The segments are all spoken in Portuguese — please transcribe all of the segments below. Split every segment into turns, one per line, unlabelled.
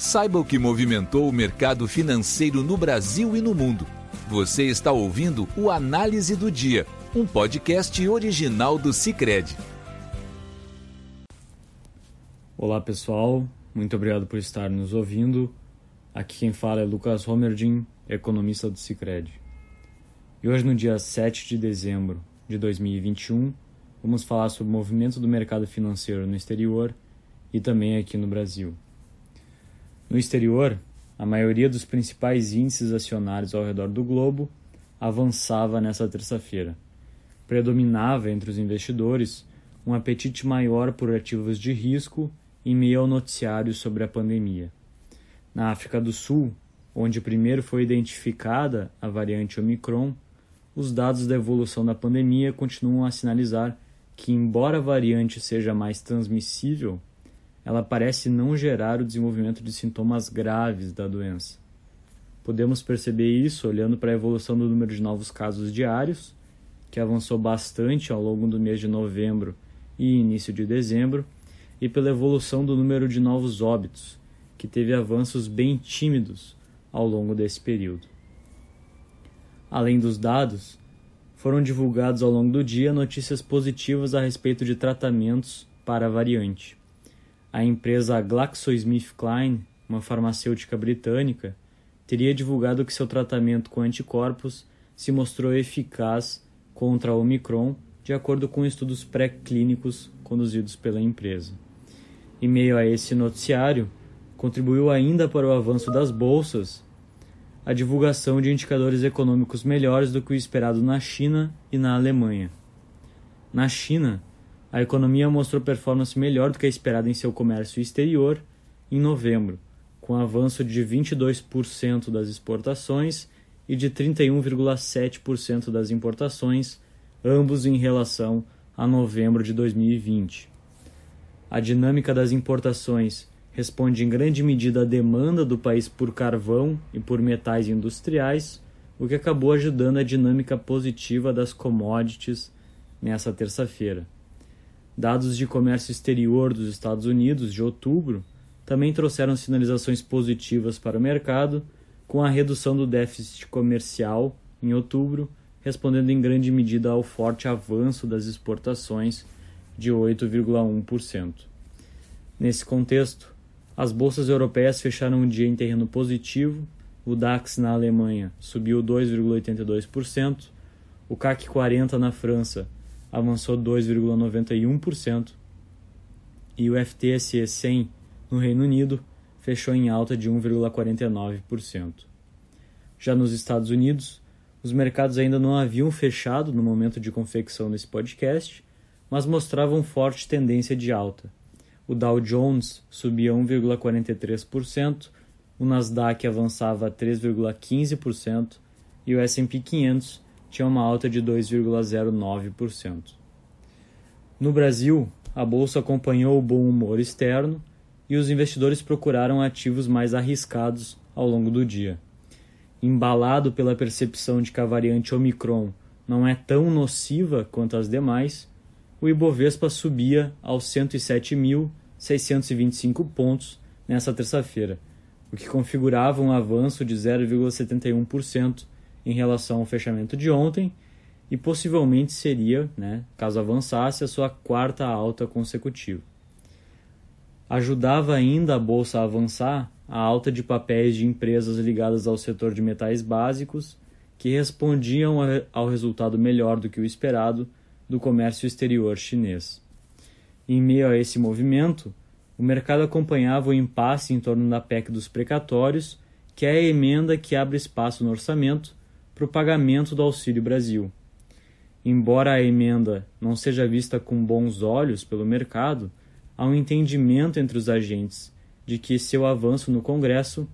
Saiba o que movimentou o mercado financeiro no Brasil e no mundo. Você está ouvindo o Análise do Dia, um podcast original do Cicred.
Olá pessoal, muito obrigado por estar nos ouvindo. Aqui quem fala é Lucas Romerdin, economista do Cicred. E hoje, no dia 7 de dezembro de 2021, vamos falar sobre o movimento do mercado financeiro no exterior e também aqui no Brasil. No exterior, a maioria dos principais índices acionários ao redor do globo avançava nessa terça-feira. Predominava entre os investidores um apetite maior por ativos de risco em meio ao noticiário sobre a pandemia. Na África do Sul, onde primeiro foi identificada a variante Omicron, os dados da evolução da pandemia continuam a sinalizar que, embora a variante seja mais transmissível, ela parece não gerar o desenvolvimento de sintomas graves da doença. Podemos perceber isso olhando para a evolução do número de novos casos diários, que avançou bastante ao longo do mês de novembro e início de dezembro, e pela evolução do número de novos óbitos, que teve avanços bem tímidos ao longo desse período. Além dos dados, foram divulgados ao longo do dia notícias positivas a respeito de tratamentos para a variante a empresa GlaxoSmithKline, uma farmacêutica britânica, teria divulgado que seu tratamento com anticorpos se mostrou eficaz contra a Omicron, de acordo com estudos pré-clínicos conduzidos pela empresa. Em meio a esse noticiário, contribuiu ainda para o avanço das bolsas a divulgação de indicadores econômicos melhores do que o esperado na China e na Alemanha. Na China, a economia mostrou performance melhor do que a esperada em seu comércio exterior em novembro, com avanço de 22% das exportações e de 31,7% das importações, ambos em relação a novembro de 2020. A dinâmica das importações responde em grande medida à demanda do país por carvão e por metais industriais, o que acabou ajudando a dinâmica positiva das commodities nessa terça-feira. Dados de comércio exterior dos Estados Unidos de outubro também trouxeram sinalizações positivas para o mercado, com a redução do déficit comercial em outubro, respondendo em grande medida ao forte avanço das exportações de 8,1%. Nesse contexto, as bolsas europeias fecharam o dia em terreno positivo, o DAX na Alemanha subiu 2,82%, o CAC 40 na França avançou 2,91% e o FTSE 100 no Reino Unido fechou em alta de 1,49%. Já nos Estados Unidos, os mercados ainda não haviam fechado no momento de confecção desse podcast, mas mostravam forte tendência de alta. O Dow Jones subia 1,43%, o Nasdaq avançava 3,15% e o S&P 500 tinha uma alta de 2,09%. No Brasil, a bolsa acompanhou o bom humor externo e os investidores procuraram ativos mais arriscados ao longo do dia. Embalado pela percepção de que a variante Omicron não é tão nociva quanto as demais, o Ibovespa subia aos 107.625 pontos nesta terça-feira, o que configurava um avanço de 0,71% em relação ao fechamento de ontem e possivelmente seria, né, caso avançasse, a sua quarta alta consecutiva. Ajudava ainda a bolsa a avançar a alta de papéis de empresas ligadas ao setor de metais básicos, que respondiam ao resultado melhor do que o esperado do comércio exterior chinês. Em meio a esse movimento, o mercado acompanhava o impasse em torno da PEC dos precatórios, que é a emenda que abre espaço no orçamento para o pagamento do Auxílio Brasil. Embora a emenda não seja vista com bons olhos pelo mercado, há um entendimento entre os agentes de que seu avanço no Congresso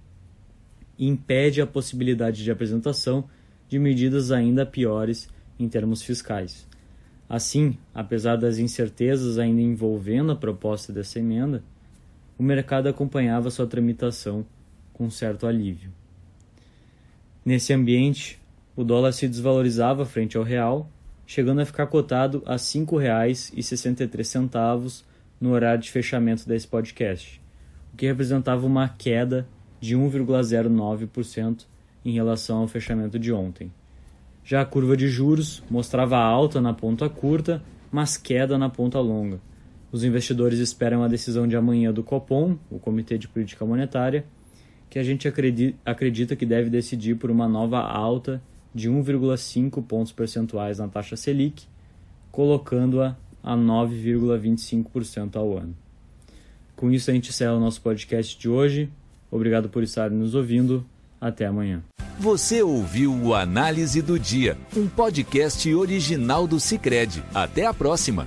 impede a possibilidade de apresentação de medidas ainda piores em termos fiscais. Assim, apesar das incertezas ainda envolvendo a proposta dessa emenda, o mercado acompanhava sua tramitação com certo alívio. Nesse ambiente, o dólar se desvalorizava frente ao real, chegando a ficar cotado a R$ 5,63 no horário de fechamento desse podcast, o que representava uma queda de 1,09% em relação ao fechamento de ontem. Já a curva de juros mostrava alta na ponta curta, mas queda na ponta longa. Os investidores esperam a decisão de amanhã do Copom, o Comitê de Política Monetária, que a gente acredita que deve decidir por uma nova alta de 1,5 pontos percentuais na taxa Selic, colocando-a a 9,25% ao ano. Com isso, a gente encerra o nosso podcast de hoje. Obrigado por estar nos ouvindo. Até amanhã.
Você ouviu o Análise do Dia, um podcast original do Cicred. Até a próxima.